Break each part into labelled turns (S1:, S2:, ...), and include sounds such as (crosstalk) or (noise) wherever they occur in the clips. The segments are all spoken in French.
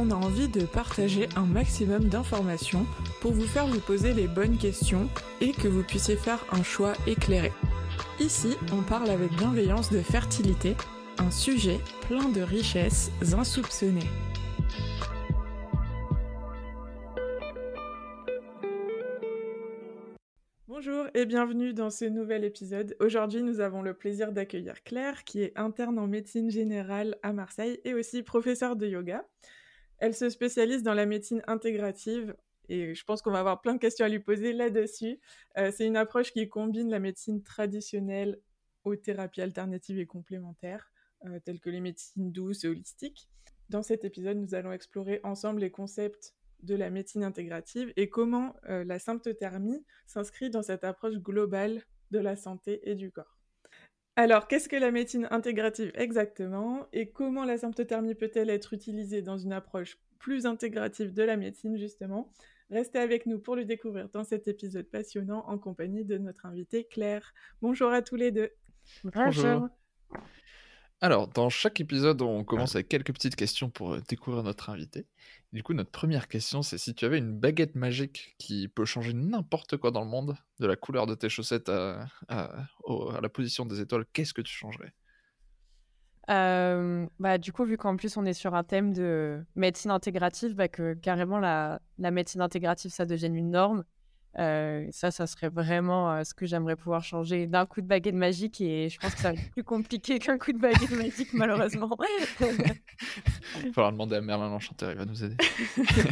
S1: On a envie de partager un maximum d'informations pour vous faire vous poser les bonnes questions et que vous puissiez faire un choix éclairé. Ici, on parle avec bienveillance de fertilité, un sujet plein de richesses insoupçonnées. Bonjour et bienvenue dans ce nouvel épisode. Aujourd'hui, nous avons le plaisir d'accueillir Claire, qui est interne en médecine générale à Marseille et aussi professeure de yoga. Elle se spécialise dans la médecine intégrative et je pense qu'on va avoir plein de questions à lui poser là-dessus. Euh, c'est une approche qui combine la médecine traditionnelle aux thérapies alternatives et complémentaires, euh, telles que les médecines douces et holistiques. Dans cet épisode, nous allons explorer ensemble les concepts de la médecine intégrative et comment euh, la symptothermie s'inscrit dans cette approche globale de la santé et du corps. Alors, qu'est-ce que la médecine intégrative exactement et comment la symptothermie peut-elle être utilisée dans une approche plus intégrative de la médecine justement? Restez avec nous pour le découvrir dans cet épisode passionnant en compagnie de notre invitée Claire. Bonjour à tous les deux.
S2: Bonjour. Alors, dans chaque épisode, on commence avec quelques petites questions pour euh, découvrir notre invité. Du coup, notre première question, c'est si tu avais une baguette magique qui peut changer n'importe quoi dans le monde, de la couleur de tes chaussettes à, à- au- à la position des étoiles, qu'est-ce que tu changerais?
S3: Euh, bah, du coup, vu qu'en plus on est sur un thème de médecine intégrative, bah, que carrément la, la médecine intégrative, ça devienne une norme. Euh, ça, ça serait vraiment euh, ce que j'aimerais pouvoir changer d'un coup de baguette magique et je pense que ça va être plus compliqué qu'un coup de baguette magique, malheureusement. (laughs)
S2: Il faudra demander à Merlin l'Enchanteur, il va nous aider.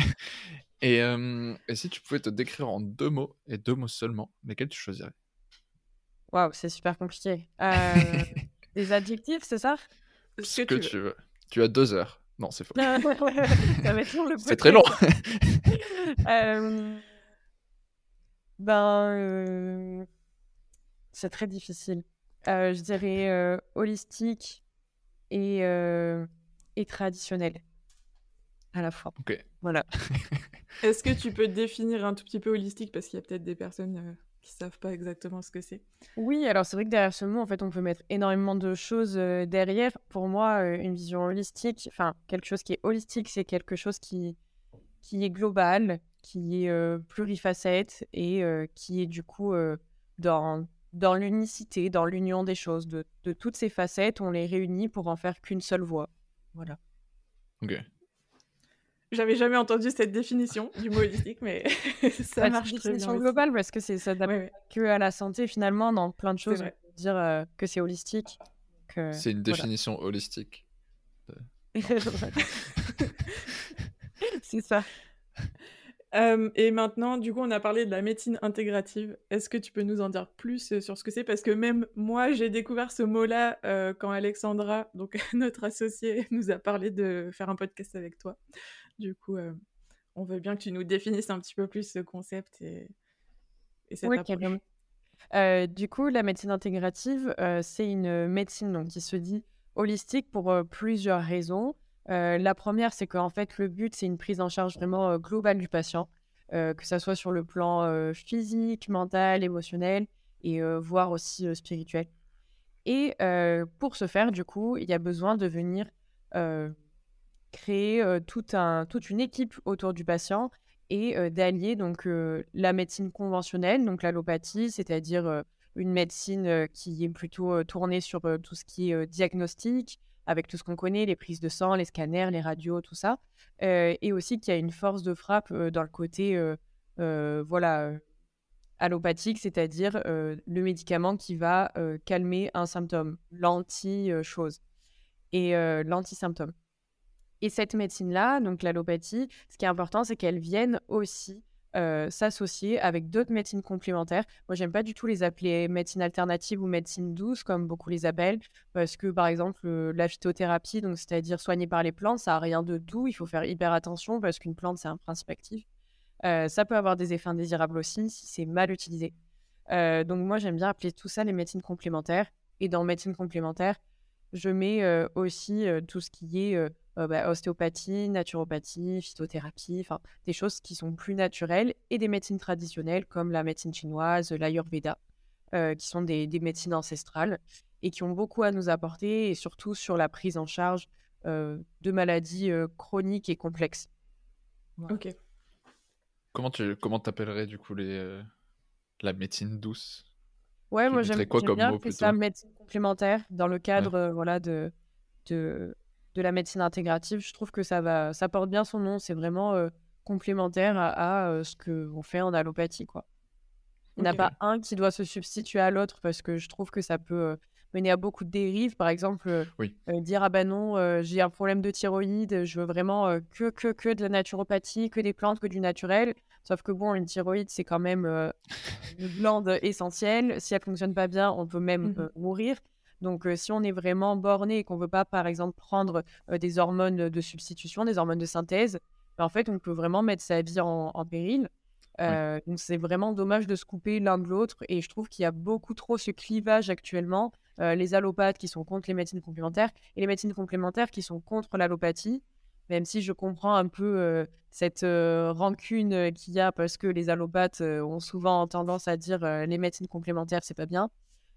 S2: (laughs) et, euh, et si tu pouvais te décrire en deux mots, et deux mots seulement, lesquels tu choisirais?
S3: Waouh, c'est super compliqué. (laughs) Des adjectifs, c'est ça?
S2: Ce que, tu veux. Tu as deux heures. Non, c'est faux.
S3: Va
S2: C'est très long.
S3: Euh, Ben, euh, c'est très difficile. Euh, je dirais euh, holistique et, euh, et traditionnel à la fois.
S2: Ok.
S3: Voilà. (laughs)
S1: Est-ce que tu peux définir un tout petit peu holistique? Parce qu'il y a peut-être des personnes euh, qui savent pas exactement ce que c'est
S3: Oui, alors c'est vrai que derrière ce mot, en fait, on peut mettre énormément de choses euh, derrière. Pour moi, euh, une vision holistique, enfin, quelque chose qui est holistique, c'est quelque chose qui, qui est global, qui est euh, plurifacette et euh, qui est du coup euh, dans, dans l'unicité, dans l'union des choses. De, de toutes ces facettes, on les réunit pour en faire qu'une seule voix. Voilà.
S2: Ok.
S1: J'avais jamais entendu cette définition du mot holistique, mais (laughs) ça
S3: Bah,
S1: marche
S3: c'est une
S1: bien.
S3: définition
S1: aussi.
S3: globale parce que c'est s'adapte
S1: Ouais, ouais.
S3: que à la santé finalement dans plein de choses. On peut dire euh, que c'est holistique. que-
S2: C'est une
S3: voilà.
S2: définition holistique. (laughs) (laughs)
S3: c'est ça.
S1: Euh, et maintenant, du coup, on a parlé de la médecine intégrative. Est-ce que tu peux nous en dire plus euh, sur ce que c'est? Parce que même moi, j'ai découvert ce mot-là euh, quand Alexandra, donc (laughs) notre associée, nous a parlé de faire un podcast avec toi. Du coup, euh, on veut bien que tu nous définisses un petit peu plus ce concept et, et cette
S3: Oui,
S1: approche.
S3: du coup, la médecine intégrative, c'est une médecine donc, qui se dit holistique pour plusieurs raisons. Euh, la première, c'est qu'en fait, le but, c'est une prise en charge vraiment euh, globale du patient, euh, que ça soit sur le plan physique, mental, émotionnel et voire aussi spirituel. Et pour ce faire, du coup, il y a besoin de venir créer toute une équipe autour du patient et d'allier donc la médecine conventionnelle, donc l'allopathie, c'est-à-dire une médecine qui est plutôt tournée sur tout ce qui est diagnostic, avec tout ce qu'on connaît, les prises de sang, les scanners, les radios, tout ça, euh, et aussi qu'il y a une force de frappe euh, dans le côté euh, voilà allopathique, c'est-à-dire le médicament qui va calmer un symptôme, l'anti-chose et l'anti-symptôme. Et cette médecine-là, donc l'allopathie, ce qui est important, c'est qu'elle vienne aussi s'associer avec d'autres médecines complémentaires. Moi, j'aime pas du tout les appeler médecine alternative ou médecine douce, comme beaucoup les appellent, parce que, par exemple, la phytothérapie, donc c'est-à-dire soigner par les plantes, ça a rien de doux. Il faut faire hyper attention parce qu'une plante, c'est un principe actif. ça peut avoir des effets indésirables aussi si c'est mal utilisé. donc, moi, j'aime bien appeler tout ça les médecines complémentaires. Et dans médecine complémentaire, je mets aussi tout ce qui est bah, ostéopathie, naturopathie, phytothérapie, enfin des choses qui sont plus naturelles et des médecines traditionnelles comme la médecine chinoise, l'ayurveda, qui sont des, médecines ancestrales et qui ont beaucoup à nous apporter et surtout sur la prise en charge de maladies chroniques et complexes.
S1: Ok.
S2: Comment tu comment t'appellerais du coup les, la médecine douce?
S3: Ouais, moi j'aime bien que ça médecine complémentaire dans le cadre voilà de, de de la médecine intégrative. Je trouve que ça va ça porte bien son nom, c'est vraiment complémentaire à, ce que on fait en allopathie quoi. Il n'y en a pas un qui doit se substituer à l'autre parce que je trouve que ça peut mener à beaucoup de dérives. Par exemple, dire ah ben non, j'ai un problème de thyroïde, je veux vraiment que, que, que de la naturopathie, que des plantes, que du naturel. Sauf que bon, une thyroïde, c'est quand même (laughs) une glande essentielle. Si elle fonctionne pas bien, on peut même mmh mourir. Donc, si on est vraiment borné et qu'on veut pas, par exemple, prendre des hormones de substitution, des hormones de synthèse, ben, en fait, on peut vraiment mettre sa vie en, péril. Donc, c'est vraiment dommage de se couper l'un de l'autre. Et je trouve qu'il y a beaucoup trop ce clivage actuellement. les allopathes qui sont contre les médecines complémentaires et les médecines complémentaires qui sont contre l'allopathie même si je comprends un peu cette rancune qu'il y a parce que les allopathes ont souvent tendance à dire les médecines complémentaires, c'est pas bien.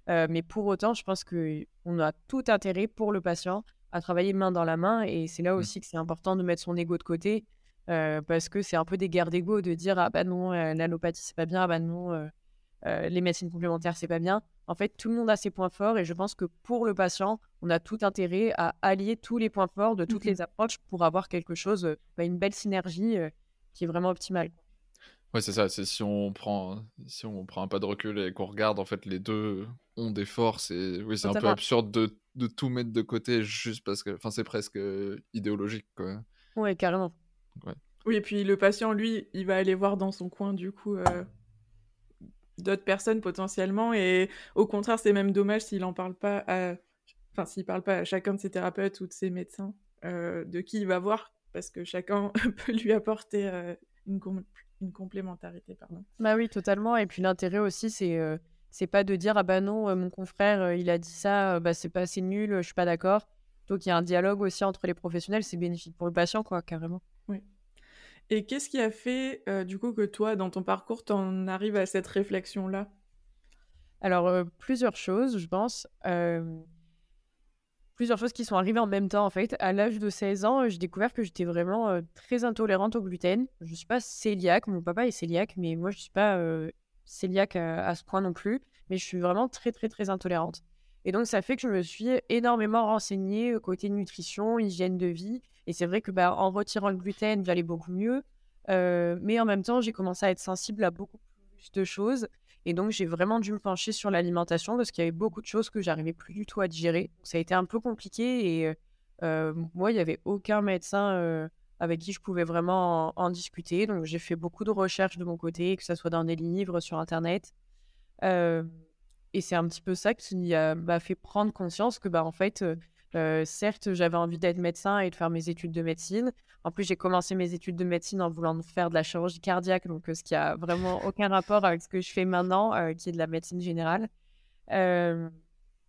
S3: mais pour autant, je pense qu'on a tout intérêt pour le patient à travailler main dans la main et c'est là mmh. aussi que c'est important de mettre son ego de côté parce que c'est un peu des guerres d'ego de dire ah bah non, l'allopathie c'est pas bien, ah bah non, les médecines complémentaires c'est pas bien. En fait, tout le monde a ses points forts et je pense que pour le patient, on a tout intérêt à allier tous les points forts de toutes mmh les approches pour avoir quelque chose, bah, une belle synergie qui est vraiment optimale.
S2: Ouais, c'est ça. C'est si on prend, si on prend un pas de recul et qu'on regarde, en fait, les deux ont des forces. Et oui, c'est un peu absurde de, de, tout mettre de côté juste parce que, enfin, c'est presque idéologique, quoi.
S3: Ouais, carrément.
S1: Oui, et puis le patient, lui, il va aller voir dans son coin, du coup, d'autres personnes potentiellement. Et au contraire, c'est même dommage s'il en parle pas à, enfin, s'il parle pas à chacun de ses thérapeutes ou de ses médecins, euh, de qui il va voir, parce que chacun (laughs) peut lui apporter euh, une, complémentarité, pardon.
S3: Bah oui, totalement. Et puis l'intérêt aussi, c'est euh, c'est pas de dire ah bah non, mon confrère il a dit ça, bah c'est pas assez nul, je suis pas d'accord. Donc il y a un dialogue aussi entre les professionnels, c'est bénéfique pour le patient, quoi, carrément.
S1: Et qu'est-ce qui a fait, euh, du coup, que toi, dans ton parcours, tu en arrives à cette réflexion-là?
S3: Alors, euh, plusieurs choses, je pense. Euh, plusieurs choses qui sont arrivées en même temps, en fait. À l'âge de 16 ans, j'ai découvert que j'étais vraiment très intolérante au gluten. Je ne suis pas cœliaque, mon papa est cœliaque, mais moi, je ne suis pas cœliaque à, ce point non plus. Mais je suis vraiment très, très, très intolérante. Et donc, ça fait que je me suis énormément renseignée côté nutrition, hygiène de vie. Et c'est vrai que bah, en retirant le gluten, j'allais beaucoup mieux. Euh, mais en même temps, j'ai commencé à être sensible à beaucoup plus de choses. Et donc, j'ai vraiment dû me pencher sur l'alimentation parce qu'il y avait beaucoup de choses que j'arrivais plus du tout à digérer. ça a été un peu compliqué. Et euh, moi, il n'y avait aucun médecin euh, avec qui je pouvais vraiment en, discuter. Donc, j'ai fait beaucoup de recherches de mon côté, que ce soit dans des livres, sur Internet. et c'est un petit peu ça qui m'a fait prendre conscience que, bah, en fait, certes, j'avais envie d'être médecin et de faire mes études de médecine. En plus, j'ai commencé mes études de médecine en voulant faire de la chirurgie cardiaque, donc ce qui a vraiment aucun rapport avec ce que je fais maintenant, qui est de la médecine générale.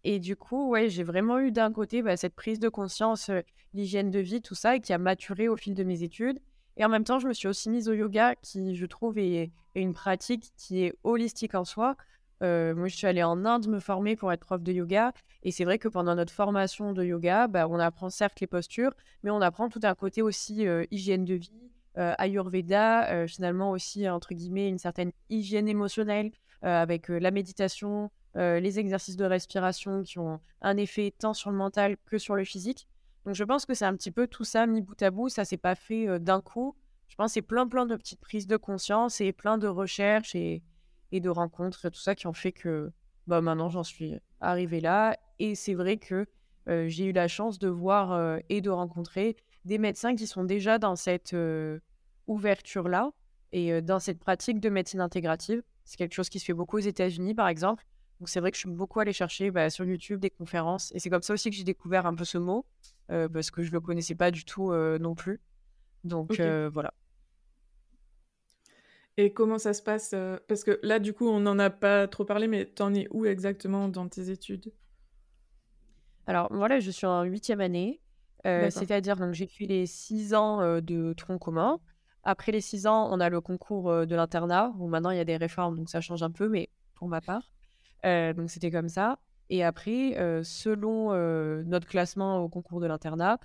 S3: et du coup, ouais, j'ai vraiment eu d'un côté bah, cette prise de conscience, l'hygiène de vie, tout ça, et qui a maturé au fil de mes études. Et en même temps, je me suis aussi mise au yoga, qui, je trouve, est une pratique qui est holistique en soi. Euh, moi, je suis allée en Inde me former pour être prof de yoga. Et c'est vrai que pendant notre formation de yoga, bah, on apprend certes les postures, mais on apprend tout un côté aussi euh, hygiène de vie, euh, Ayurveda, finalement aussi, entre guillemets, une certaine hygiène émotionnelle avec la méditation, les exercices de respiration qui ont un effet tant sur le mental que sur le physique. Donc, je pense que c'est un petit peu tout ça mis bout à bout. Ça s'est pas fait d'un coup. Je pense que c'est plein, plein de petites prises de conscience et plein de recherches et et de rencontres, tout ça qui ont fait que bah, maintenant j'en suis arrivée là. Et c'est vrai que euh, j'ai eu la chance de voir euh, et de rencontrer des médecins qui sont déjà dans cette euh, ouverture-là. Et dans cette pratique de médecine intégrative, c'est quelque chose qui se fait beaucoup aux États-Unis, par exemple. Donc c'est vrai que je suis beaucoup allée chercher bah, sur YouTube des conférences. Et c'est comme ça aussi que j'ai découvert un peu ce mot, parce que je ne le connaissais pas du tout non plus. Donc voilà.
S1: Et comment ça se passe Parce que là, du coup, on n'en a pas trop parlé, mais t'en es où exactement dans tes études?
S3: Alors, voilà, je suis en huitième année. C'est-à-dire, donc j'ai fait les six ans de tronc commun. Après les six ans, on a le concours de l'internat, où maintenant il y a des réformes, donc ça change un peu, mais pour ma part. donc c'était comme ça. Et après, selon notre classement au concours de l'internat,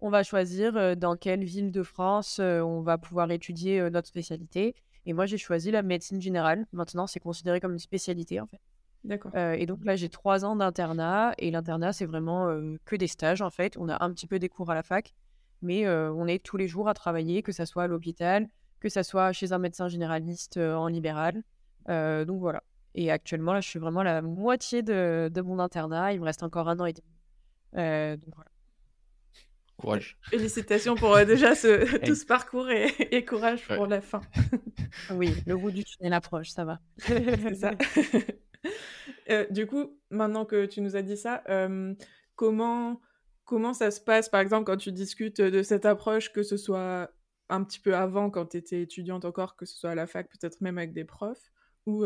S3: on va choisir dans quelle ville de France on va pouvoir étudier notre spécialité. Et moi, j'ai choisi la médecine générale. Maintenant, c'est considéré comme une spécialité, en fait.
S1: D'accord.
S3: et donc là, j'ai trois ans d'internat. Et l'internat, c'est vraiment que des stages, en fait. On a un petit peu des cours à la fac mais on est tous les jours à travailler, que ce soit à l'hôpital, que ce soit chez un médecin généraliste en libéral. donc voilà. Et actuellement, là, je suis vraiment à la moitié de, mon internat. Il me reste encore un an et demi. donc voilà.
S2: Courage.
S1: Félicitations pour déjà ce, (laughs) tout ce parcours et, courage pour la fin. (laughs)
S3: oui, le bout du tunnel approche, ça va. (laughs)
S1: C'est ça. du coup, maintenant que tu nous as dit ça, comment Comment ça se passe, par exemple, quand tu discutes de cette approche, que ce soit un petit peu avant, quand tu étais étudiante encore, que ce soit à la fac, peut-être même avec des profs, ou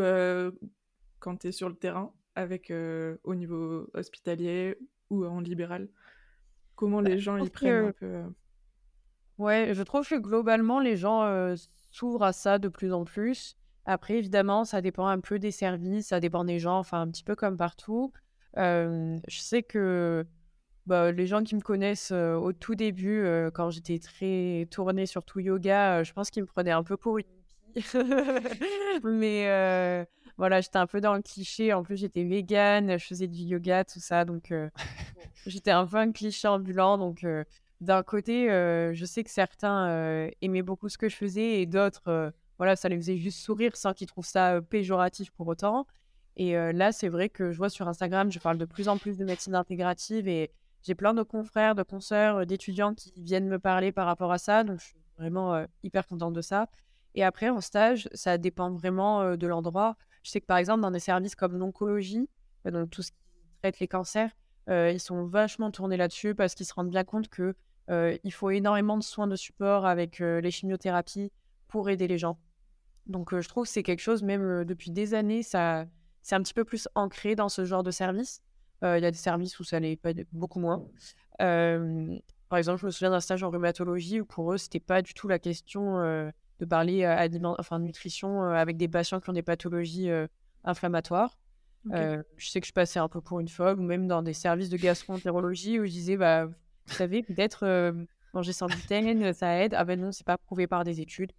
S1: quand tu es sur le terrain, avec au niveau hospitalier ou en libéral? Comment bah, les gens y prennent un peu
S3: Ouais, je trouve que globalement, les gens s'ouvrent à ça de plus en plus. Après, évidemment, ça dépend un peu des services, ça dépend des gens, enfin, un petit peu comme partout. je sais que bah, les gens qui me connaissent au tout début, quand j'étais très tournée sur tout yoga, je pense qu'ils me prenaient un peu pour une (laughs) Mais voilà, j'étais un peu dans le cliché. En plus, j'étais végane, je faisais du yoga, tout ça. Donc, (laughs) j'étais un peu un cliché ambulant. Donc, d'un côté, je sais que certains aimaient beaucoup ce que je faisais et d'autres, voilà, ça les faisait juste sourire sans qu'ils trouvent ça péjoratif pour autant. Et là, c'est vrai que je vois sur Instagram, je parle de plus en plus de médecine intégrative et j'ai plein de confrères, de consoeurs, euh, d'étudiants qui viennent me parler par rapport à ça. Donc, je suis vraiment euh, hyper contente de ça. Et après, en stage, ça dépend vraiment euh, de l'endroit. Je sais que par exemple, dans des services comme l'oncologie, donc tout ce qui traite les cancers, ils sont vachement tournés là-dessus parce qu'ils se rendent bien compte que il faut énormément de soins de support avec les chimiothérapies pour aider les gens. Donc, je trouve que c'est quelque chose, même depuis des années, ça, c'est un petit peu plus ancré dans ce genre de service. Il y a des services où ça l'est pas beaucoup moins. par exemple, je me souviens d'un stage en rhumatologie où pour eux, c'était pas du tout la question de parler à, enfin, nutrition avec des patients qui ont des pathologies inflammatoires. je sais que je passais un peu pour une folle, ou même dans des services de gastroentérologie où je disais, bah, vous savez, peut-être manger sans gluten, ça aide. Ah ben non, c'est pas prouvé par des études.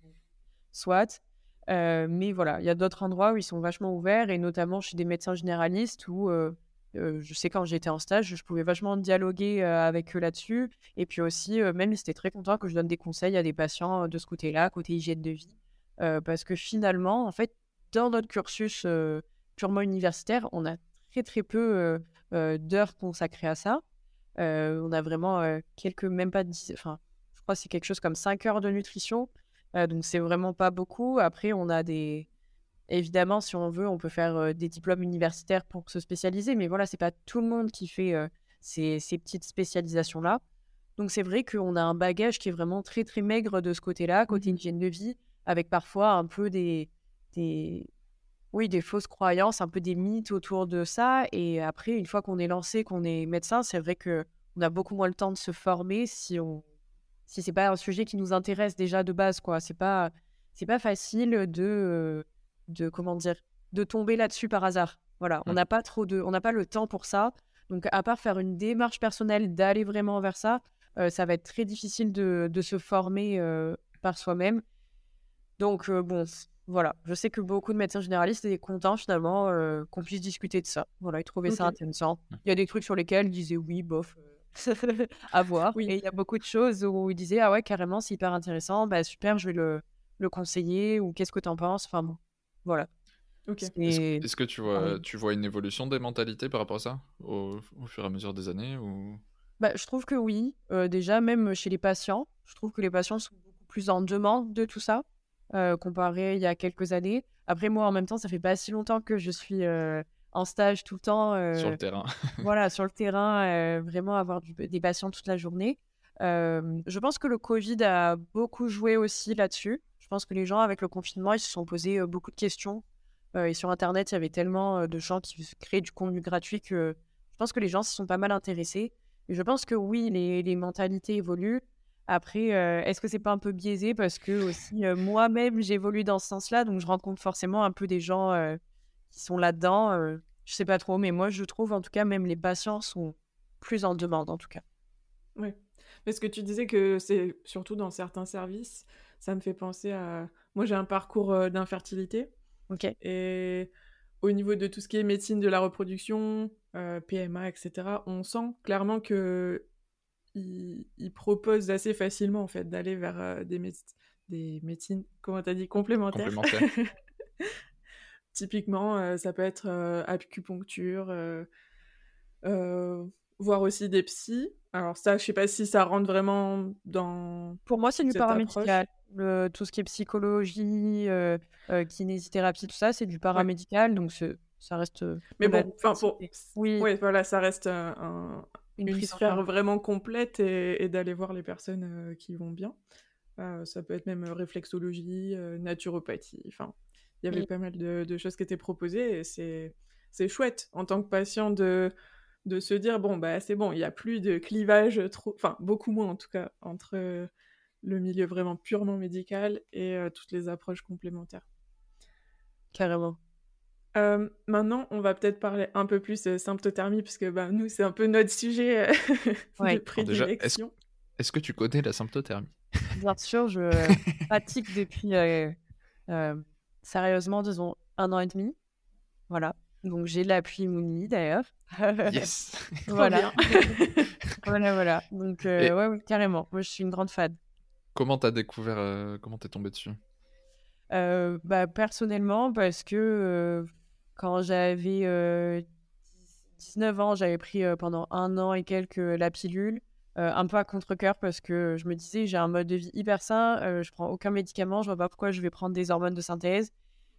S3: Soit. mais voilà, il y a d'autres endroits où ils sont vachement ouverts, et notamment chez des médecins généralistes où je sais quand j'étais en stage, je pouvais vachement dialoguer avec eux là-dessus. Et puis aussi, même ils étaient très contents que je donne des conseils à des patients de ce côté-là, côté hygiène de vie. parce que finalement, en fait, dans notre cursus purement universitaire, on a très très peu d'heures consacrées à ça. on a vraiment quelques, même pas 10, enfin, je crois que c'est quelque chose comme 5 heures de nutrition. donc c'est vraiment pas beaucoup. Après, on a des, Évidemment, si on veut, on peut faire des diplômes universitaires pour se spécialiser, mais voilà, c'est pas tout le monde qui fait ces, petites spécialisations-là. Donc c'est vrai qu'on a un bagage qui est vraiment très très maigre de ce côté-là, côté mmh hygiène de vie, avec parfois un peu des, des, oui, des fausses croyances, un peu des mythes autour de ça. Et après, une fois qu'on est lancé, qu'on est médecin, c'est vrai que on a beaucoup moins le temps de se former si on si c'est pas un sujet qui nous intéresse déjà de base, quoi. C'est pas c'est pas facile de de comment dire, de tomber là-dessus par hasard. Voilà, on n'a pas trop de, on n'a pas le temps pour ça. Donc, à part faire une démarche personnelle, d'aller vraiment vers ça, euh, ça va être très difficile de, se former euh, par soi-même. Donc, euh, bon, voilà. Je sais que beaucoup de médecins généralistes étaient contents finalement qu'on puisse discuter de ça. Voilà, ils trouvaient ça intéressant. Il y a des trucs sur lesquels ils disaient oui, bof, (laughs) à voir. Oui. Et il y a beaucoup de choses où ils disaient ah ouais, carrément, c'est hyper intéressant, bah super, je vais le, le conseiller ou qu'est-ce que tu en penses? Enfin bon, voilà.
S2: Est-ce que tu vois, tu vois une évolution des mentalités par rapport à ça au, fur et à mesure des années ou...
S3: bah, Je trouve que oui. déjà, même chez les patients, je trouve que les patients sont beaucoup plus en demande de tout ça. comparé il y a quelques années. Après, moi, en même temps, ça fait pas si longtemps que je suis en stage tout le temps.
S2: sur le terrain. (laughs)
S3: voilà, sur le terrain, vraiment avoir des patients toute la journée. je pense que le Covid a beaucoup joué aussi là-dessus. Pense que les gens, avec le confinement, ils se sont posés beaucoup de questions. et sur Internet, il y avait tellement de gens qui créaient du contenu gratuit que je pense que les gens se sont pas mal intéressés. Et je pense que oui, les, les mentalités évoluent. Après, est-ce que c'est pas un peu biaisé? Parce que aussi moi-même j'évolue dans ce sens-là, donc je rencontre forcément un peu des gens qui sont là-dedans. je sais pas trop, mais moi je trouve en tout cas même les patients sont plus en demande en tout cas.
S1: Oui, parce que tu disais que c'est surtout dans certains services, ça me fait penser à. Moi j'ai un parcours d'infertilité.
S3: Ok.
S1: Et au niveau de tout ce qui est médecine de la reproduction, PMA, etc., on sent clairement que il, propose assez facilement en fait d'aller vers euh, des, des médecines, comment t'as dit, complémentaires. (laughs) Typiquement, euh, ça peut être euh, acupuncture, voire aussi des psys. Alors ça, je sais pas si ça rentre vraiment dans.
S3: Pour moi, c'est du paramédical. tout ce qui est psychologie, kinésithérapie, tout ça, c'est du paramédical, donc ça reste.
S1: Mais bon, enfin pour. Oui. voilà, ça reste un, une, une sphère vraiment complète et, d'aller voir les personnes euh, qui vont bien. Euh, ça peut être même euh, réflexologie, naturopathie. Enfin, il y avait pas mal de, choses qui étaient proposées et c'est c'est chouette en tant que patient de de se dire bon bah c'est bon, il n'y a plus de clivage trop, enfin beaucoup moins en tout cas entre le milieu vraiment purement médical et toutes les approches complémentaires.
S3: Carrément.
S1: Euh, maintenant, on va peut-être parler un peu plus euh, symptothermie, parce que bah, nous, c'est un peu notre sujet euh, (laughs) de prédilection.
S2: Est-ce que tu connais la symptothermie? (laughs)
S3: Bien sûr, je pratique depuis sérieusement, disons, un an et demi. Voilà. Donc j'ai l'appui Mouni d'ailleurs. (laughs)
S2: yes. (laughs)
S3: voilà. (laughs) voilà, voilà. Donc ouais, carrément. Moi, je suis une grande fan.
S2: Comment t'as découvert Comment t'es tombé dessus?
S3: Bah, personnellement, parce que quand j'avais 19 ans, j'avais pris pendant un an et quelques la pilule, un peu à contre-coeur parce que je me disais j'ai un mode de vie hyper sain, je prends aucun médicament, je vois pas pourquoi je vais prendre des hormones de synthèse.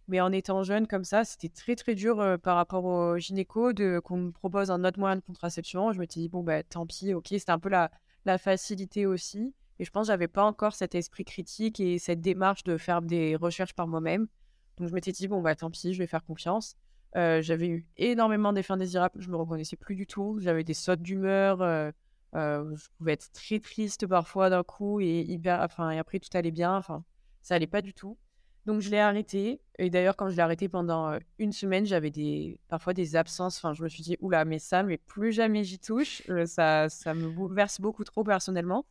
S3: Mais en étant jeune comme ça, c'était très très dur par rapport au gynéco de qu'on me propose un autre moyen de contraception. Je me suis dit bon bah tant pis, ok, c'était un peu la, facilité aussi. Et je pense que j'avais pas encore cet esprit critique et cette démarche de faire des recherches par moi-même. Donc je m'étais dit bon bah tant pis, je vais faire confiance. J'avais eu énormément d'effets indésirables, je me reconnaissais plus du tout. J'avais des sautes d'humeur, je pouvais être très triste parfois d'un coup et hyper, enfin et après tout allait bien. Enfin, ça allait pas du tout. Donc je l'ai arrêté. Et d'ailleurs quand je l'ai arrêté pendant une semaine, j'avais des parfois des absences. Enfin, je me suis dit oula mais ça, mais plus jamais j'y touche. ça, ça me bouleverse beaucoup trop personnellement.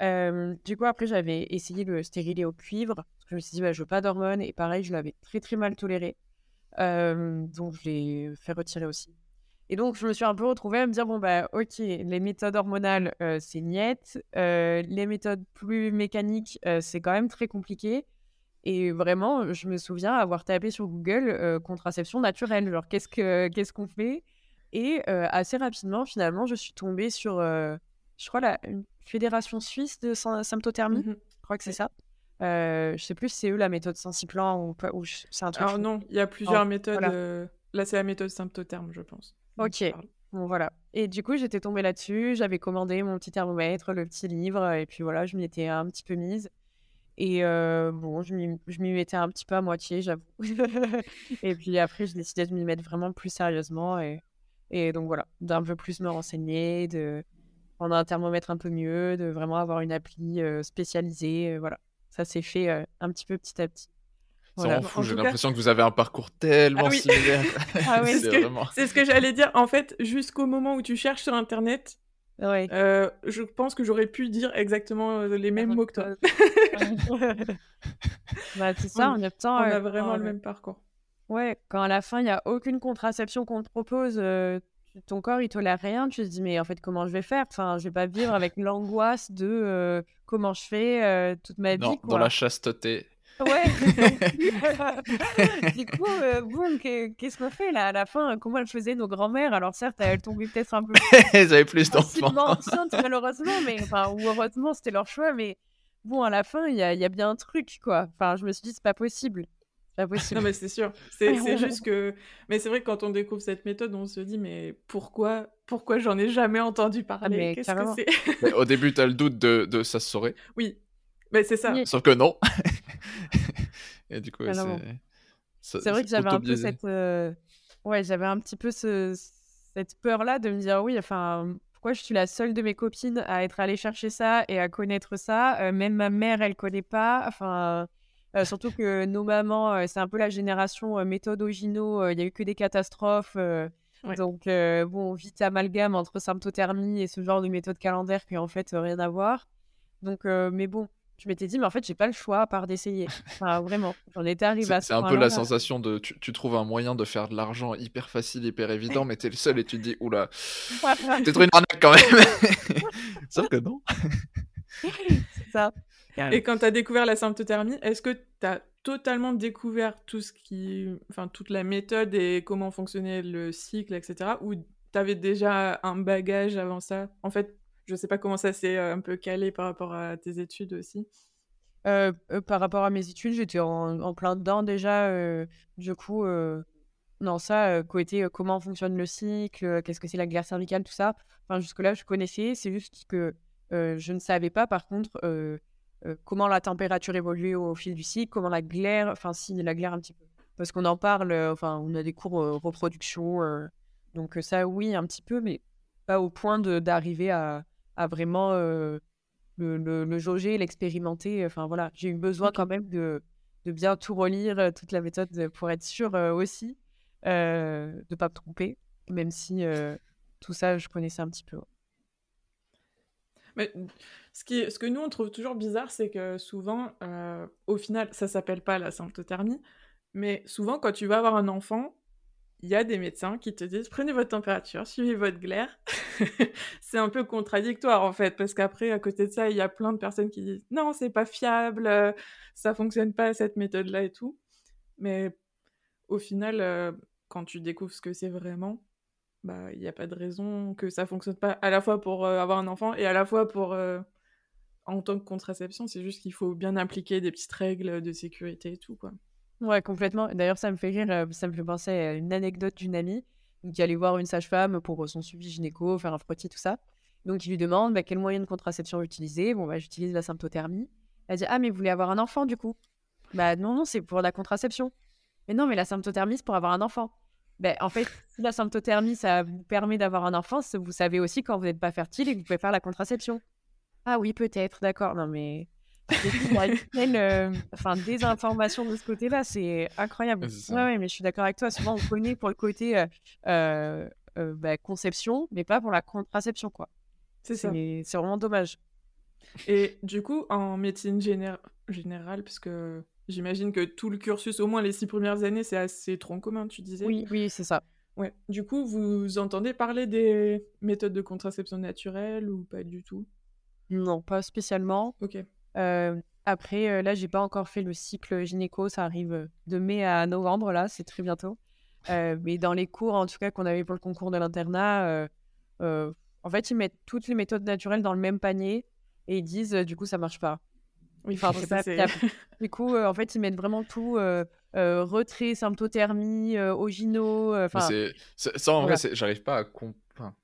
S3: du coup, après, j'avais essayé le stérilet au cuivre. je me suis dit, bah, je veux pas d'hormones. Et pareil, je l'avais très, très mal toléré. donc, je l'ai fait retirer aussi. Et donc, je me suis un peu retrouvée à me dire, bon, bah, ok, les méthodes hormonales, c'est niette. les méthodes plus mécaniques, c'est quand même très compliqué. Et vraiment, je me souviens avoir tapé sur Google contraception naturelle. Genre, qu'est-ce qu'on fait? Et assez rapidement, finalement, je suis tombée sur, je crois, la, une Fédération Suisse de symptothermie. Mmh je crois que c'est ça. Je sais plus si c'est eux la méthode Sensiplan ou, ou c'est un truc.
S1: Alors non, il y a plusieurs méthodes. Là, c'est la méthode symptotherme, je pense.
S3: Ok. Bon, voilà. Et du coup, j'étais tombée là-dessus. J'avais commandé mon petit thermomètre, le petit livre, et puis voilà, je m'y étais un petit peu mise. Et euh, bon, je m'y mettais un petit peu à moitié, j'avoue. (laughs) et puis après, je décidais de m'y mettre vraiment plus sérieusement. Et, et donc voilà, d'un peu plus me renseigner, de, prendre un thermomètre un peu mieux, de vraiment avoir une appli spécialisée. voilà, ça s'est fait un petit peu petit à petit.
S2: Voilà. fou, j'ai l'impression que vous avez un parcours tellement ah similaire.
S1: ah oui, (laughs) c'est ce que, j'allais dire. En fait, jusqu'au moment où tu cherches sur Internet, je pense que j'aurais pu dire exactement les mêmes mots que toi. (laughs)
S3: bah, c'est ça, en même temps.
S1: On a vraiment le même parcours.
S3: Ouais, quand à la fin, il n'y a aucune contraception qu'on te propose, ton corps il tolère rien, tu te dis mais en fait comment je vais faire? Enfin, je vais pas vivre avec l'angoisse de euh, comment je fais euh, toute ma vie.
S2: Dans la chasteté.
S3: Ouais. (laughs) (laughs) du coup, euh, qu'est-ce qu'on fait là à la fin Comment elles faisaient nos grands-mères? Alors certes, elles tombaient peut-être un peu. (laughs)
S2: elles avaient plus d'enfants.
S3: malheureusement, mais enfin ou heureusement, c'était leur choix, mais bon, à la fin, il y a, y a, bien un truc, quoi. Enfin, je me suis dit, c'est pas possible. Pas possible.
S1: Non, mais c'est sûr. C'est juste que. Mais c'est vrai que quand on découvre cette méthode, on se dit, mais pourquoi, pourquoi j'en ai jamais entendu ah, parler Qu'est-ce que
S2: c'est? Au début, tu as le doute de, de ça se saurait.
S1: Oui, mais c'est ça.
S2: Sauf que non. (laughs) Et du coup,
S3: c'est. C'est vrai que j'avais un peu cette. Euh, ouais, j'avais un petit peu ce... cette peur-là de me dire, oui, enfin, pourquoi je suis la seule de mes copines à être allée chercher ça et à connaître ça euh, Même ma mère, elle connaît pas. Enfin. Euh, surtout que (laughs) nos mamans, euh, c'est un peu la génération euh, méthode Ogino, il n'y a eu que des catastrophes. Donc, bon, vite amalgame entre symptothermie et ce genre de méthode calendaire qui en fait rien à voir. Donc, mais bon, je m'étais dit, mais en fait, j'ai pas le choix à part d'essayer. Enfin, vraiment, j'en étais arrivé à
S2: C'est un peu la sensation de tu, trouves un moyen de faire de l'argent hyper facile, hyper évident, (laughs) mais t'es le seul et tu te dis, oula, t'es trop une arnaque quand même. (laughs) Sauf que non. (laughs)
S3: c'est ça.
S1: Et quand tu as découvert la symptothermie, est-ce que tu as totalement découvert tout ce qui, enfin, toute la méthode et comment fonctionnait le cycle, etc. Ou tu avais déjà un bagage avant ça? En fait, je sais pas comment ça s'est euh, un peu calé par rapport à tes études aussi.
S3: Euh, euh, par rapport à mes études, j'étais en, plein dedans déjà. du coup, non, ça, côté comment fonctionne le cycle, qu'est-ce que c'est la glaire cervicale, tout ça. Enfin, jusque-là, je connaissais. C'est juste que je ne savais pas, par contre, comment la température évolue au fil du cycle, comment la glaire, enfin si la glaire un petit peu, parce qu'on en parle, enfin on a des cours reproduction, donc ça oui un petit peu, mais pas au point d'arriver à, à, vraiment le, le, jauger, l'expérimenter. Enfin voilà, j'ai eu besoin quand même de, de bien tout relire, toute la méthode pour être sûr aussi de ne pas me tromper, même si tout ça je connaissais un petit peu.
S1: Mais ce, qui ce que nous, on trouve toujours bizarre, c'est que souvent, euh, au final, ça s'appelle pas la symptothermie, mais souvent, quand tu vas avoir un enfant, il y a des médecins qui te disent prenez votre température, suivez votre glaire. (laughs) c'est un peu contradictoire en fait, parce qu'après, à côté de ça, il y a plein de personnes qui disent non, c'est pas fiable, euh, ça fonctionne pas cette méthode-là et tout. Mais au final, euh, quand tu découvres ce que c'est vraiment, bah il n'y a pas de raison que ça fonctionne pas à la fois pour euh, avoir un enfant et à la fois pour en tant que contraception c'est juste qu'il faut bien appliquer des petites règles de sécurité et tout quoi
S3: ouais complètement. D'ailleurs ça me fait rire euh, ça me fait penser à une anecdote d'une amie qui allait voir une sage-femme pour son suivi gynéco faire un frottis tout ça. Donc il lui demande bah, quel moyen de contraception utiliser? Bon bah j'utilise la symptothermie. Elle dit ah mais vous voulez avoir un enfant du coup? Bah non non c'est pour la contraception. Mais non mais la symptothermie c'est pour avoir un enfant. Ben, en fait, si la symptothermie, ça vous permet d'avoir un enfant, vous savez aussi quand vous n'êtes pas fertile et que vous pouvez faire la contraception. Ah oui, peut-être, d'accord. Non, mais une euh, enfin, désinformation de ce côté-là, c'est incroyable. Ouais, mais je suis d'accord avec toi. Souvent, on connaît pour le côté euh, euh, bah, conception, mais pas pour la contraception, quoi. C'est ça. C'est vraiment dommage.
S1: Et du coup, en médecine générale, puisque J'imagine que tout le cursus, au moins les six premières années, c'est assez tronc commun, tu disais.
S3: Oui, oui, c'est ça.
S1: Ouais. Du coup, vous entendez parler des méthodes de contraception naturelle ou pas du tout?
S3: Non, pas spécialement.
S1: Ok.
S3: Euh, après, euh, là, j'ai pas encore fait le cycle gynéco. Ça arrive de mai à novembre, là, c'est très bientôt. mais dans les cours, en tout cas, qu'on avait pour le concours de l'internat, en fait, ils mettent toutes les méthodes naturelles dans le même panier et ils disent, du coup, ça marche pas. Oui, enfin, (laughs) c'est pas Du coup, euh, en fait, ils mettent vraiment tout euh, euh, retrait, symptothermie, ogino. Enfin,
S2: ça, en vrai, j'arrive pas à comprendre.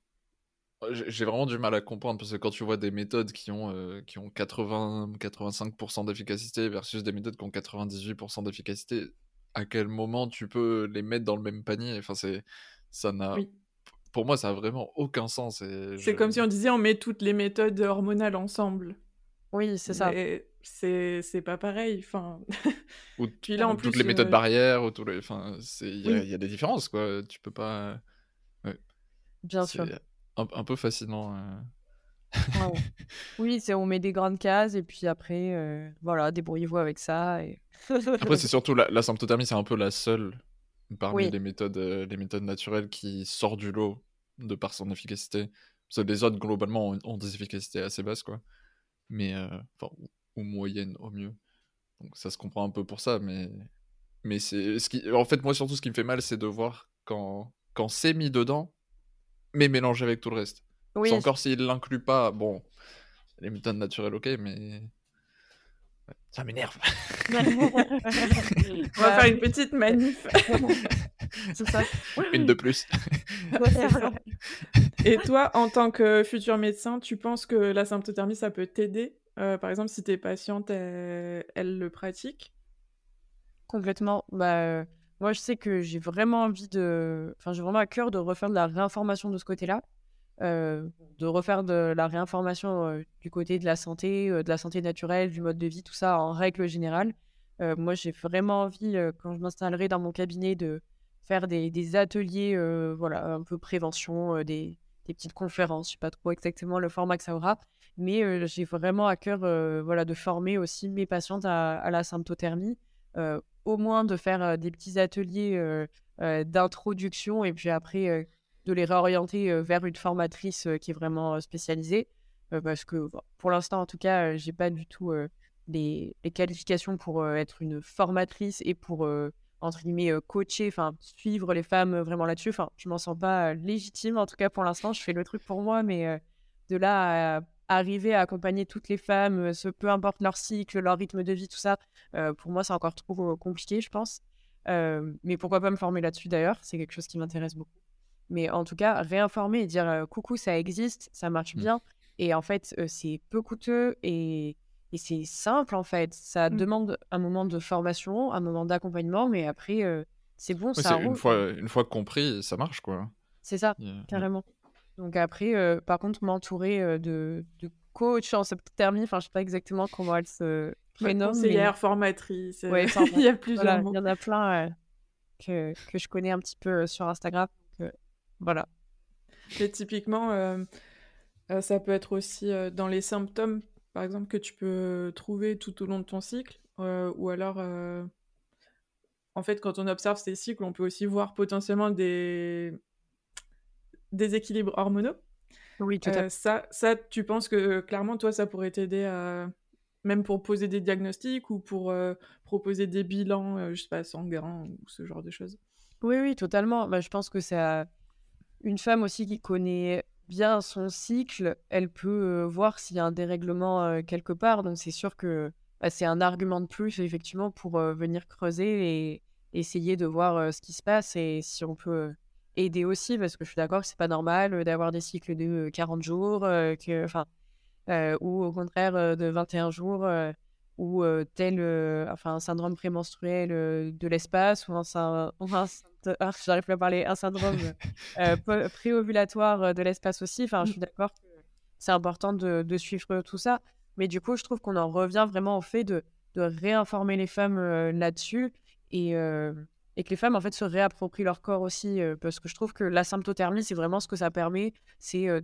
S2: J'ai vraiment du mal à comprendre parce que quand tu vois des méthodes qui ont, qui ont 80-85% d'efficacité versus des méthodes qui ont 98% d'efficacité, à quel moment tu peux les mettre dans le même panier? Enfin, c'est ça n'a. Pour moi, ça a vraiment aucun sens.
S1: C'est comme si on disait on met toutes les méthodes hormonales ensemble.
S3: Oui, c'est ça.
S1: C'est pas pareil. Enfin... (laughs)
S2: ou Puis là, en plus, toutes les méthodes euh, barrières, ou les... enfin, il y, y, a des différences, quoi. Tu peux pas. Ouais.
S3: Bien sûr.
S2: Un, un, peu fascinant. Euh. (laughs)
S3: oui, c'est on met des grandes cases et puis après, euh, voilà, débrouillez-vous avec ça. Et... (laughs)
S2: après, c'est surtout la, la symptothermie, c'est un peu la seule parmi les méthodes, les méthodes naturelles qui sort du lot de par son efficacité. Parce que les autres, globalement, ont, ont des efficacités assez basses, quoi mais euh, enfin ou moyenne au mieux. Donc ça se comprend un peu pour ça, mais mais c'est ce qui en fait moi surtout ce qui me fait mal c'est de voir quand quand c'est mis dedans mais mélangé avec tout le reste. Oui. C'est encore s'il l'inclut pas, bon, les méthodes naturelles ok, mais
S4: Ça m'énerve. (laughs)
S1: On va faire une petite manif. (laughs)
S3: C'est ça.
S4: Une de plus. (laughs)
S1: Et toi, en tant que futur médecin, tu penses que la symptothermie, ça peut t'aider? Euh, Par exemple, si tes patientes, elles, elles le pratiquent?
S3: Complètement. Bah, euh, moi, je sais que j'ai vraiment envie de. Enfin, j'ai vraiment à cœur de refaire de la réinformation de ce côté-là. Euh, de refaire de la réinformation du côté de la santé, de la santé naturelle, du mode de vie, tout ça en règle générale. Moi, j'ai vraiment envie, quand je m'installerai dans mon cabinet, de faire des, ateliers, voilà, un peu prévention, des, petites conférences. Je sais pas trop exactement le format que ça aura, mais j'ai vraiment à cœur, voilà, de former aussi mes patientes à, la symptothermie, au moins de faire des petits ateliers d'introduction et puis après de les réorienter vers une formatrice qui est vraiment spécialisée. parce que pour l'instant, en tout cas, j'ai pas du tout les, qualifications pour être une formatrice et pour, entre guillemets, coacher, enfin, suivre les femmes vraiment là-dessus. Enfin, je m'en sens pas légitime, en tout cas pour l'instant, je fais le truc pour moi, mais de là à arriver à accompagner toutes les femmes, euh, ce, peu importe leur cycle, leur rythme de vie, tout ça, euh, pour moi, c'est encore trop euh, compliqué, je pense. Euh, mais pourquoi pas me former là-dessus d'ailleurs C'est quelque chose qui m'intéresse beaucoup. Mais en tout cas, réinformer et dire euh, coucou, ça existe, ça marche
S4: Mm.
S3: bien. Et en fait, c'est peu coûteux et, et c'est simple en fait. Ça
S1: Mm.
S3: demande un moment de formation, un moment d'accompagnement, mais après, c'est bon, ça
S4: une
S3: roule.
S4: fois, une fois compris, ça marche, quoi.
S3: C'est ça, carrément. Donc après, euh, par contre, m'entourer euh, de, de coach en septhermie, enfin, je sais pas exactement comment elle se prénomme, mais
S1: Conseillère, formatrice, euh,
S3: Ouais, (laughs)
S1: il y a plusieurs
S3: voilà, il y en a plein que, que je connais un petit peu sur Instagram. Donc, voilà.
S1: Et typiquement, ça peut être aussi dans les symptômes, par exemple, que tu peux trouver tout au long de ton cycle, ou alors, en fait, quand on observe ces cycles, on peut aussi voir potentiellement des déséquilibres hormonaux.
S3: Oui, tout à
S1: Euh,
S3: fait.
S1: ça, ça, tu penses que clairement, toi, ça pourrait t'aider à même pour poser des diagnostics ou pour euh, proposer des bilans, euh, je sais pas, sanguins ou ce genre de choses?
S3: Oui, oui, totalement. Bah, je pense que c'est une femme aussi qui connaît bien son cycle, elle peut euh, voir s'il y a un dérèglement euh, quelque part. Donc c'est sûr que bah, c'est un argument de plus, effectivement, pour euh, venir creuser et essayer de voir euh, ce qui se passe et si on peut euh, aider aussi, parce que je suis d'accord que c'est pas normal euh, d'avoir des cycles de euh, 40 jours, euh, que, enfin, euh, ou au contraire euh, de 21 jours, euh, ou euh, tel euh, enfin, un syndrome prémenstruel euh, de l'espace, ou un, (laughs) ou un ah, plus à parler, un syndrome euh, préovulatoire euh, de l'espace aussi. Enfin, je suis d'accord que c'est important de, suivre tout ça. Mais du coup, je trouve qu'on en revient vraiment au fait de, réinformer les femmes euh, là-dessus et, euh, et que les femmes, en fait, se réapproprient leur corps aussi. euh, parce que je trouve que la symptothermie, c'est vraiment ce que ça permet. C'est euh,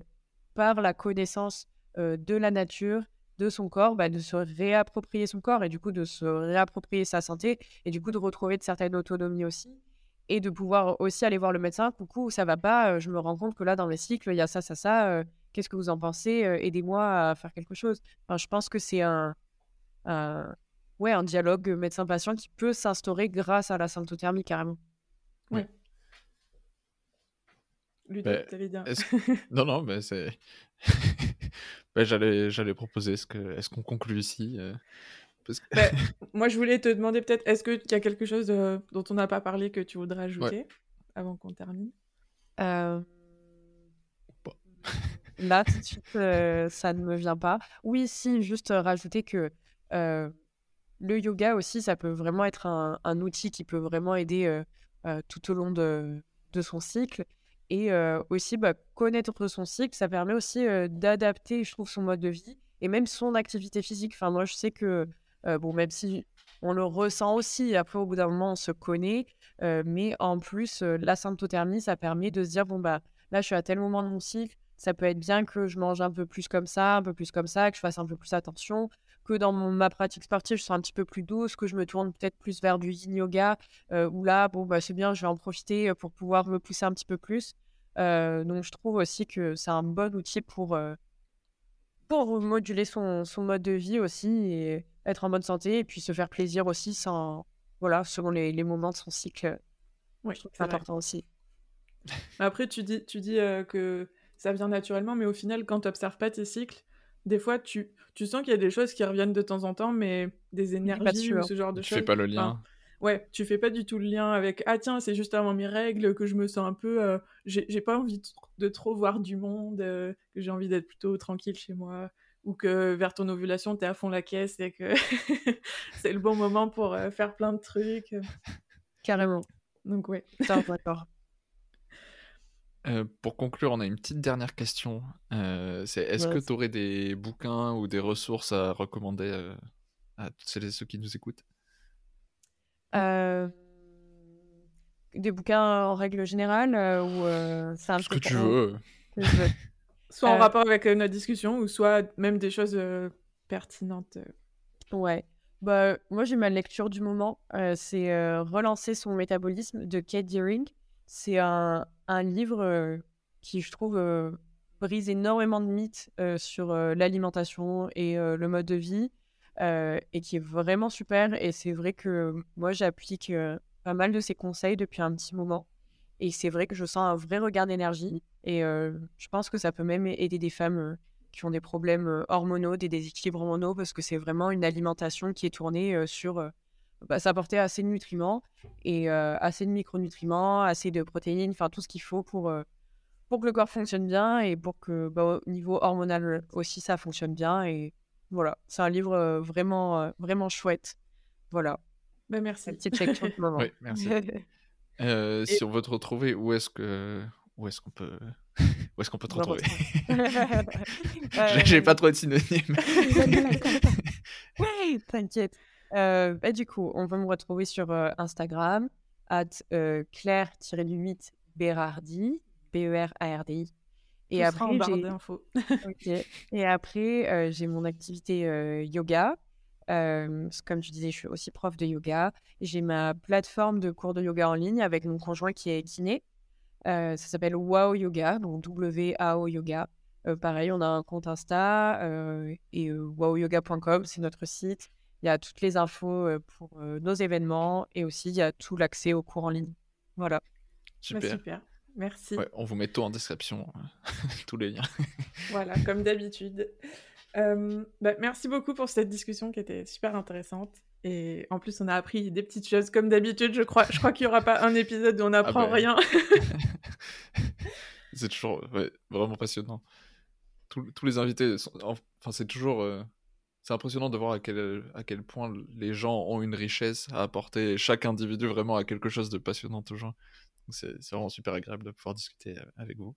S3: par la connaissance euh, de la nature, de son corps, bah, de se réapproprier son corps et du coup de se réapproprier sa santé et du coup de retrouver de certaines autonomies aussi et de pouvoir aussi aller voir le médecin. Coucou, ça va pas, je me rends compte que là dans mes cycles, il y a ça, ça, ça. Qu'est-ce que vous en pensez Aidez-moi à faire quelque chose. Je pense que c'est un- ouais, un dialogue médecin-patient qui peut s'instaurer grâce à la symptothermie carrément.
S1: Ludovic,
S4: Ben,
S1: t'allais dire.
S4: est-ce- (laughs) Non, non, mais c'est. (laughs) Ben, j'allais, j'allais proposer, est-ce, que... est-ce qu'on conclut ici euh, parce que...
S1: Ben, (laughs) moi, je voulais te demander peut-être, est-ce qu'il y a quelque chose euh, dont on n'a pas parlé que tu voudrais ajouter avant qu'on termine?
S3: Euh. Là, tout de suite, euh, ça ne me vient pas. Oui, si, juste euh, rajouter que euh, le yoga aussi, ça peut vraiment être un, outil qui peut vraiment aider euh, euh, tout au long de, son cycle. Et euh, aussi, bah, connaître son cycle, ça permet aussi d'adapter, je trouve, son mode de vie et même son activité physique. Enfin, moi, je sais que, bon, même si on le ressent aussi, après, au bout d'un moment, on se connaît, mais en plus, euh, la symptothermie, ça permet de se dire, bon, bah, là, je suis à tel moment de mon cycle, ça peut être bien que je mange un peu plus comme ça, un peu plus comme ça, que je fasse un peu plus attention, que dans mon- ma pratique sportive, je sois un petit peu plus douce, que je me tourne peut-être plus vers du yin yoga, euh, où là, bon, bah, c'est bien, je vais en profiter euh, pour pouvoir me pousser un petit peu plus. Euh, donc, je trouve aussi que c'est un bon outil pour, pour moduler son, son mode de vie aussi et être en bonne santé et puis se faire plaisir aussi sans, voilà, selon les, les moments de son cycle.
S1: Oui, c'est vrai.
S3: important aussi.
S1: Après, tu dis, tu dis euh, que ça vient naturellement, mais au final, quand tu n'observes pas tes cycles, des fois, tu, tu sens qu'il y a des choses qui reviennent de temps en temps, mais des énergies ou ce genre de
S2: Tu
S1: choses.
S2: fais pas le lien.
S1: ouais, tu fais pas du tout le lien avec ah tiens, c'est juste avant mes règles que je me sens un peu. euh, j'ai pas envie de, de trop voir du monde, euh, que j'ai envie d'être plutôt tranquille chez moi, ou que vers ton ovulation, t'es à fond la caisse et que (laughs) c'est le bon moment pour euh, faire plein de trucs.
S3: Carrément.
S1: Donc, ouais.
S3: D'accord.
S2: Euh, pour conclure, on a une petite dernière question. Euh, c'est est-ce que tu aurais des bouquins ou des ressources à recommander euh, à toutes celles et ceux qui nous écoutent?
S3: Euh, Des bouquins en règle générale euh, ou euh, c'est un
S2: Ce que tu veux.
S3: que je veux (laughs)
S1: Soit en
S3: Euh,
S1: rapport avec notre discussion, ou soit même des choses euh, pertinentes.
S3: Ouais. Bah, moi, j'ai ma lecture du moment. euh, c'est euh, Relancer son métabolisme de Kate Deering. C'est un, un livre euh, qui, je trouve, euh, brise énormément de mythes euh, sur l'alimentation et le mode de vie et qui est vraiment super. Et c'est vrai que moi, j'applique pas mal de ses conseils depuis un petit moment. Et c'est vrai que je sens un vrai regain d'énergie. Et je pense que ça peut même aider des femmes qui ont des problèmes euh, hormonaux, des déséquilibres hormonaux, parce que c'est vraiment une alimentation qui est tournée sur bah, s'apporter assez de nutriments et euh, assez de micronutriments, assez de protéines, enfin tout ce qu'il faut pour, euh, pour que le corps fonctionne bien et pour que bah, au niveau hormonal aussi ça fonctionne bien. Et voilà, c'est un livre euh, vraiment, vraiment chouette. Voilà,
S1: Bah, merci.
S3: petite lecture du moment.
S2: Oui, merci. (laughs) Euh,
S1: Et-
S2: Si on veut te retrouver, où est-ce que où est-ce qu'on peut (laughs) où est-ce qu'on peut te
S3: Me
S2: retrouver? (laughs) J'ai- J'ai pas trop de synonymes.
S3: oui, t'inquiète. Euh, bah, du coup, on peut me retrouver sur euh, Instagram, at euh, Claire-8 Berardi, B-E-R-A-R-D-I. Et après,
S1: barre
S3: j'ai...
S1: d'infos. (laughs)
S3: ok. Et après, euh, j'ai mon activité euh, yoga. Comme tu disais, je suis aussi prof de yoga. J'ai ma plateforme de cours de yoga en ligne avec mon conjoint qui est kiné. Ça s'appelle Wow Yoga, donc W-A-O Yoga. Pareil, on a un compte Insta et wowyoga.com, c'est notre site. Il y a toutes les infos euh, pour euh, nos événements et aussi il y a tout l'accès aux cours en ligne. Voilà.
S1: Bah,
S2: Super.
S1: Merci.
S2: Ouais, on vous met tout en description, (laughs) tous les liens. (laughs)
S1: Voilà, comme d'habitude. Euh, bah, merci beaucoup pour cette discussion qui était super intéressante. Et en plus, on a appris des petites choses comme d'habitude. Je crois, je crois qu'il n'y aura pas un épisode où on n'apprend
S2: bah.
S1: rien. (laughs)
S2: c'est toujours ouais, vraiment passionnant. Tous, tous les invités, sont- enfin c'est toujours, euh, c'est impressionnant de voir à quel à quel point les gens ont une richesse à apporter. Chaque individu vraiment a quelque chose de passionnant toujours. Donc, C'est vraiment super agréable de pouvoir discuter euh, avec vous.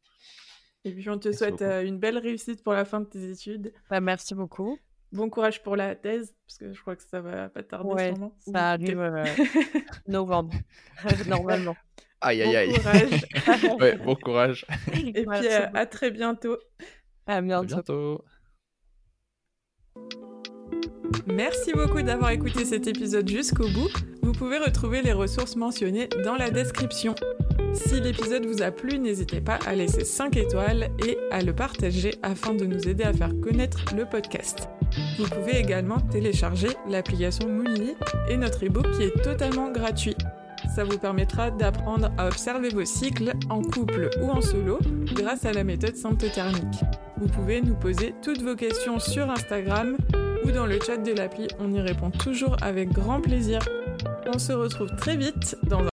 S1: Et puis, on te
S2: Merci
S1: souhaite
S2: beaucoup.
S1: euh, une belle réussite pour la fin de tes études.
S3: Bah, merci beaucoup.
S1: Bon courage pour la thèse, parce que je crois que ça va pas tarder
S3: Ouais,
S1: sûrement.
S3: Ça arrive euh, (laughs) novembre, (laughs) normalement.
S2: Aïe aïe
S1: Bon
S2: aïe.
S1: courage. (laughs)
S2: ouais, bon courage.
S1: Et
S3: Merci
S1: puis, euh, à très bientôt.
S3: À
S2: À bientôt.
S1: Merci beaucoup d'avoir écouté cet épisode jusqu'au bout. Vous pouvez retrouver les ressources mentionnées dans la description. Si l'épisode vous a plu, n'hésitez pas à laisser 5 étoiles et à le partager afin de nous aider à faire connaître le podcast. Vous pouvez également télécharger l'application Moonly et notre ebook qui est totalement gratuit. Ça vous permettra d'apprendre à observer vos cycles en couple ou en solo grâce à la méthode symptothermique. Vous pouvez nous poser toutes vos questions sur Instagram ou dans le chat de l'appli, on y répond toujours avec grand plaisir. On se retrouve très vite dans